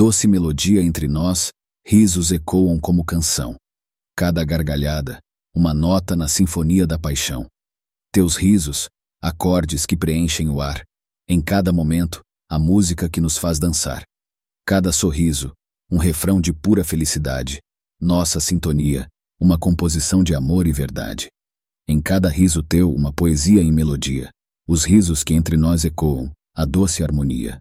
Doce melodia entre nós, risos ecoam como canção. Cada gargalhada, uma nota na sinfonia da paixão. Teus risos, acordes que preenchem o ar. Em cada momento, a música que nos faz dançar. Cada sorriso, um refrão de pura felicidade. Nossa sintonia, uma composição de amor e verdade. Em cada riso teu, uma poesia em melodia. Os risos que entre nós ecoam, a doce harmonia.